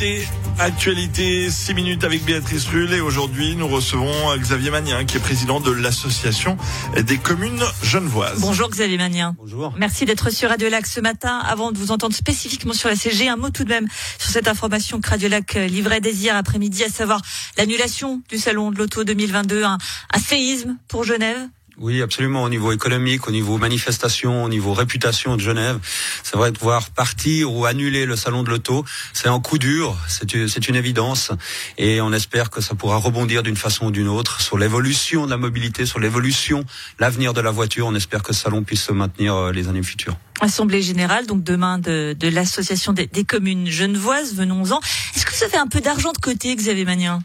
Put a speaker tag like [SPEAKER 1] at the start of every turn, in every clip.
[SPEAKER 1] Actualité, actualité, 6 minutes avec Béatrice Rulle et aujourd'hui nous recevons Xavier Magnien qui est président de l'association des communes genevoises.
[SPEAKER 2] Bonjour Xavier Magnien.
[SPEAKER 3] Bonjour.
[SPEAKER 2] Merci d'être sur Radio Lac ce matin. Avant de vous entendre spécifiquement sur la CG, un mot tout de même sur cette information que Radio Lac livrait dès hier après-midi, à savoir l'annulation du salon de l'auto 2022, un, un séisme pour Genève.
[SPEAKER 3] Oui, absolument. Au niveau économique, au niveau manifestation, au niveau réputation de Genève, c'est vrai de pouvoir partir ou annuler le salon de l'auto, c'est un coup dur, c'est une évidence, et on espère que ça pourra rebondir d'une façon ou d'une autre sur l'évolution de la mobilité, sur l'évolution, l'avenir de la voiture. On espère que ce salon puisse se maintenir euh, les années futures.
[SPEAKER 2] Assemblée générale, donc demain de, de l'association des, communes genevoises. Venons-en. Est-ce que vous avez un peu d'argent de côté, Xavier Magnien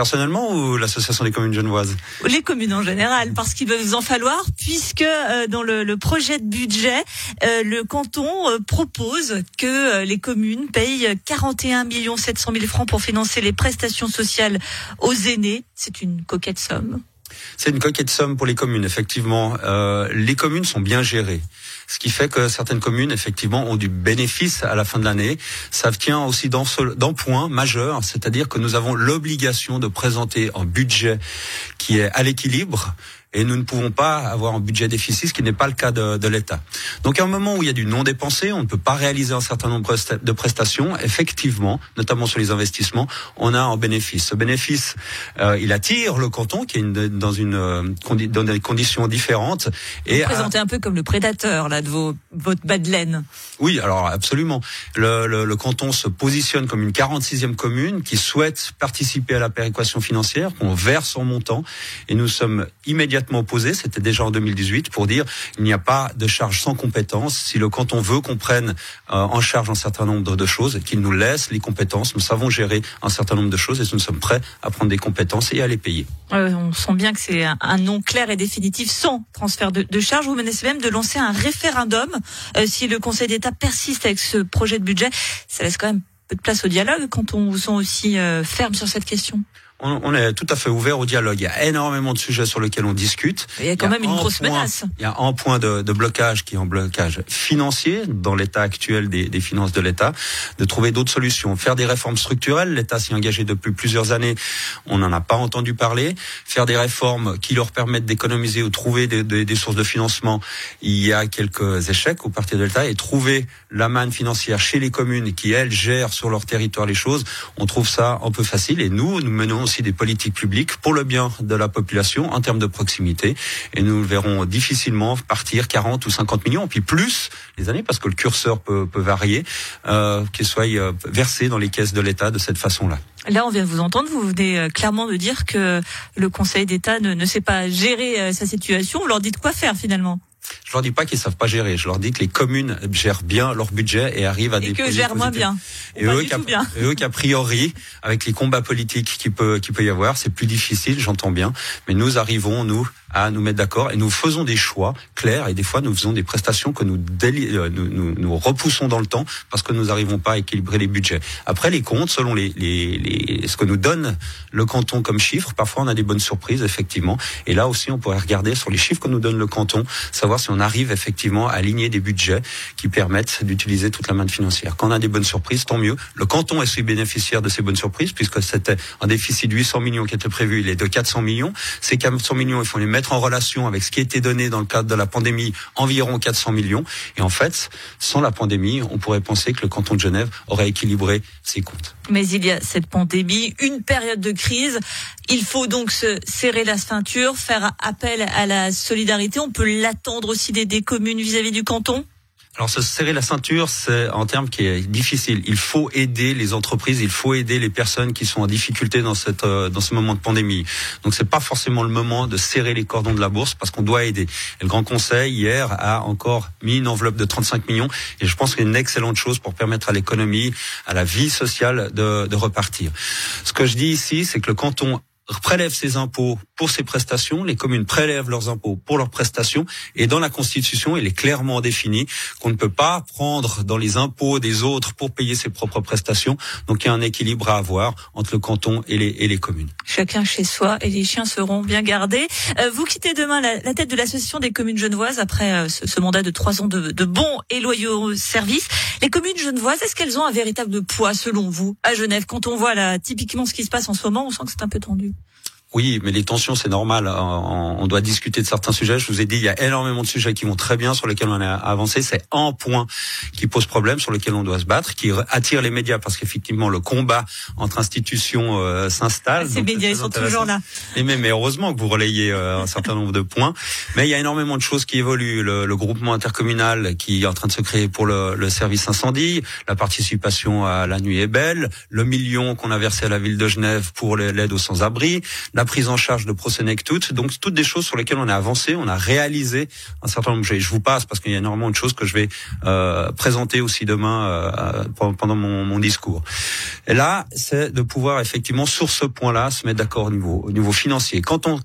[SPEAKER 3] personnellement ou l'association des communes genevoises
[SPEAKER 2] Les communes en général, parce qu'il va vous en falloir, puisque euh, dans le, le, projet de budget, euh, le canton euh, propose que les communes payent 41 700 000 francs pour financer les prestations sociales aux aînés. C'est une coquette somme.
[SPEAKER 3] C'est une coquette somme pour les communes, effectivement. les communes sont bien gérées ce qui fait que certaines communes, effectivement, ont du bénéfice à la fin de l'année. Ça tient aussi d'un point majeur, c'est-à-dire que nous avons l'obligation de présenter un budget qui est à l'équilibre et nous ne pouvons pas avoir un budget déficit, ce qui n'est pas le cas de, de l'État. Donc à un moment où il y a du non dépensé, on ne peut pas réaliser un certain nombre de prestations, effectivement, notamment sur les investissements, on a un bénéfice. Ce bénéfice, euh, il attire le canton qui est une, dans, une, euh, dans des conditions différentes.
[SPEAKER 2] Et Vous présentez un peu comme le prédateur là de vos, votre bas de laine.
[SPEAKER 3] Oui, alors absolument. Le, le, le, canton se positionne comme une 46e commune qui souhaite participer à la péréquation financière, qu'on verse son montant, et nous sommes immédiatement opposé, c'était déjà en 2018, pour dire il n'y a pas de charge sans compétences. Si le canton veut qu'on prenne euh, en charge un certain nombre de choses, qu'il nous laisse les compétences, nous savons gérer un certain nombre de choses et nous sommes prêts à prendre des compétences et à les payer.
[SPEAKER 2] Euh, on sent bien que c'est un, nom clair et définitif sans transfert de, de charge. Vous menacez même de lancer un référendum euh, si le Conseil d'État persiste avec ce projet de budget. Ça laisse quand même peu de place au dialogue quand on vous sent aussi euh, ferme sur cette question
[SPEAKER 3] on, est tout à fait ouvert au dialogue. Il y a énormément de sujets sur lesquels on discute.
[SPEAKER 2] Il y a quand même une grosse menace.
[SPEAKER 3] Il y a un point de, de, blocage qui est un blocage financier dans l'état actuel des, des, finances de l'État, de trouver d'autres solutions. Faire des réformes structurelles, l'État s'y est engagé depuis plusieurs années, on n'en a pas entendu parler. Faire des réformes qui leur permettent d'économiser ou trouver des, des, des, sources de financement, il y a quelques échecs au parti de l'État et trouver la manne financière chez les communes qui, elles, gèrent sur leur territoire les choses, on trouve ça un peu facile et nous, nous menons aussi des politiques publiques pour le bien de la population en termes de proximité. Et nous verrons difficilement partir 40 ou 50 millions, puis plus les années, parce que le curseur peut, peut varier, euh, qu'il soit euh, versé dans les caisses de l'État de cette façon-là.
[SPEAKER 2] Là, on vient de vous entendre. Vous venez euh, clairement de dire que le Conseil d'État ne, ne sait pas gérer euh, sa situation. Vous leur dites quoi faire finalement?
[SPEAKER 3] Je leur dis pas qu'ils savent pas gérer. Je leur dis que les communes gèrent bien leur budget et arrivent à
[SPEAKER 2] et
[SPEAKER 3] des
[SPEAKER 2] que gèrent moins bien.
[SPEAKER 3] Et eux, bien. et eux, qu'a priori, avec les combats politiques qui peut, qui peut y avoir, c'est plus difficile, j'entends bien. Mais nous arrivons, nous, à nous mettre d'accord et nous faisons des choix clairs et des fois nous faisons des prestations que nous, euh, nous, nous, nous, repoussons dans le temps parce que nous n'arrivons pas à équilibrer les budgets. Après les comptes, selon les, les, les, ce que nous donne le canton comme chiffre, parfois on a des bonnes surprises effectivement. Et là aussi on pourrait regarder sur les chiffres que nous donne le canton, savoir si on arrive effectivement à aligner des budgets qui permettent d'utiliser toute la main financière. Quand on a des bonnes surprises, tant mieux. Le canton est celui bénéficiaire de ces bonnes surprises puisque c'était un déficit de 800 millions qui était prévu, il est de 400 millions. Ces 400 millions, il faut les mettre mettre en relation avec ce qui était donné dans le cadre de la pandémie, environ 400 millions. Et en fait, sans la pandémie, on pourrait penser que le canton de Genève aurait équilibré ses comptes.
[SPEAKER 2] Mais il y a cette pandémie, une période de crise. Il faut donc se serrer la ceinture, faire appel à la solidarité. On peut l'attendre aussi des, des communes vis-à-vis -vis du canton?
[SPEAKER 3] Alors se serrer la ceinture, c'est un terme qui est difficile. Il faut aider les entreprises, il faut aider les personnes qui sont en difficulté dans cette euh, dans ce moment de pandémie. Donc c'est pas forcément le moment de serrer les cordons de la bourse parce qu'on doit aider. Et le Grand Conseil hier a encore mis une enveloppe de 35 millions et je pense que c'est une excellente chose pour permettre à l'économie, à la vie sociale de, de repartir. Ce que je dis ici, c'est que le canton prélève ses impôts pour ces prestations. Les communes prélèvent leurs impôts pour leurs prestations. Et dans la Constitution, il est clairement défini qu'on ne peut pas prendre dans les impôts des autres pour payer ses propres prestations. Donc il y a un équilibre à avoir entre le canton et les, communes.
[SPEAKER 2] Chacun chez soi et les chiens seront bien gardés. Euh, vous quittez demain la, tête de l'association des communes genevoises après euh, ce, ce, mandat de trois ans de, de bons et loyaux services. Les communes genevoises, est-ce qu'elles ont un véritable poids selon vous à Genève? Quand on voit là typiquement ce qui se passe en ce moment, on sent que c'est un peu tendu.
[SPEAKER 3] Oui, mais les tensions, c'est normal. Euh, on doit discuter de certains sujets. Je vous ai dit, il y a énormément de sujets qui vont très bien, sur lesquels on a avancé. C'est un point qui pose problème, sur lequel on doit se battre, qui attire les médias, parce qu'effectivement, le combat entre institutions euh, s'installe.
[SPEAKER 2] Ces médias, ils sont toujours là.
[SPEAKER 3] Et mais, mais, heureusement que vous relayez euh, un certain nombre de points. Mais il y a énormément de choses qui évoluent. Le, le groupement intercommunal qui est en train de se créer pour le, le service incendie, la participation à la nuit est belle, le million qu'on a versé à la ville de Genève pour l'aide aux sans-abri, la prise en charge de Prosenectut. Donc toutes des choses sur lesquelles on a avancé, on a réalisé un certain nombre. Je vous passe parce qu'il y a énormément de choses que je vais euh, présenter aussi demain euh, pendant mon, mon, discours. Et là, c'est de pouvoir effectivement sur ce point-là se mettre d'accord au niveau, au niveau financier. Quand on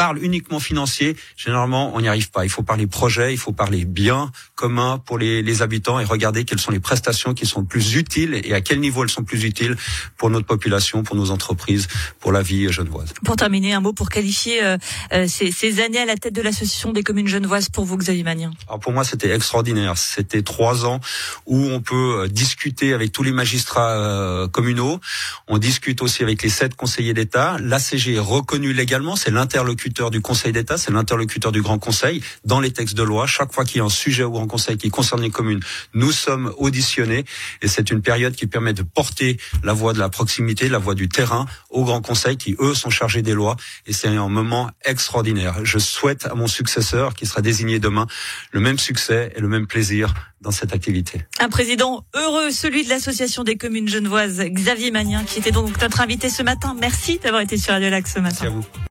[SPEAKER 3] parle uniquement financier, généralement, on n'y arrive pas. Il faut parler projet, il faut parler bien commun pour les, les, habitants et regarder quelles sont les prestations qui sont plus utiles et à quel niveau elles sont plus utiles pour notre population, pour nos entreprises, pour la vie genevoise.
[SPEAKER 2] Pour terminer, un mot pour qualifier euh, euh ces, ces, années à la tête de l'association des communes genevoises pour vous, Xavier Magnien.
[SPEAKER 3] Alors pour moi, c'était extraordinaire. C'était trois ans où on peut euh, discuter avec tous les magistrats euh, communaux. On discute aussi avec les sept conseillers d'État. L'ACG est reconnu légalement, c'est l'interlocuteur du Conseil d'État, c'est l'interlocuteur du Grand Conseil dans les textes de loi. Chaque fois qu'il y a un sujet au Grand Conseil qui concerne les communes, nous sommes auditionnés et c'est une période qui permet de porter la voix de la proximité, la voix du terrain au Grand Conseil qui, eux, sont chargés des lois et c'est un moment extraordinaire. Je souhaite à mon successeur qui sera désigné demain le même succès et le même plaisir dans cette activité.
[SPEAKER 2] Un président heureux, celui de l'Association des communes genevoises, Xavier Magnien, qui était donc notre invité ce matin. Merci d'avoir été sur Radio Lac ce matin.
[SPEAKER 3] Merci à vous.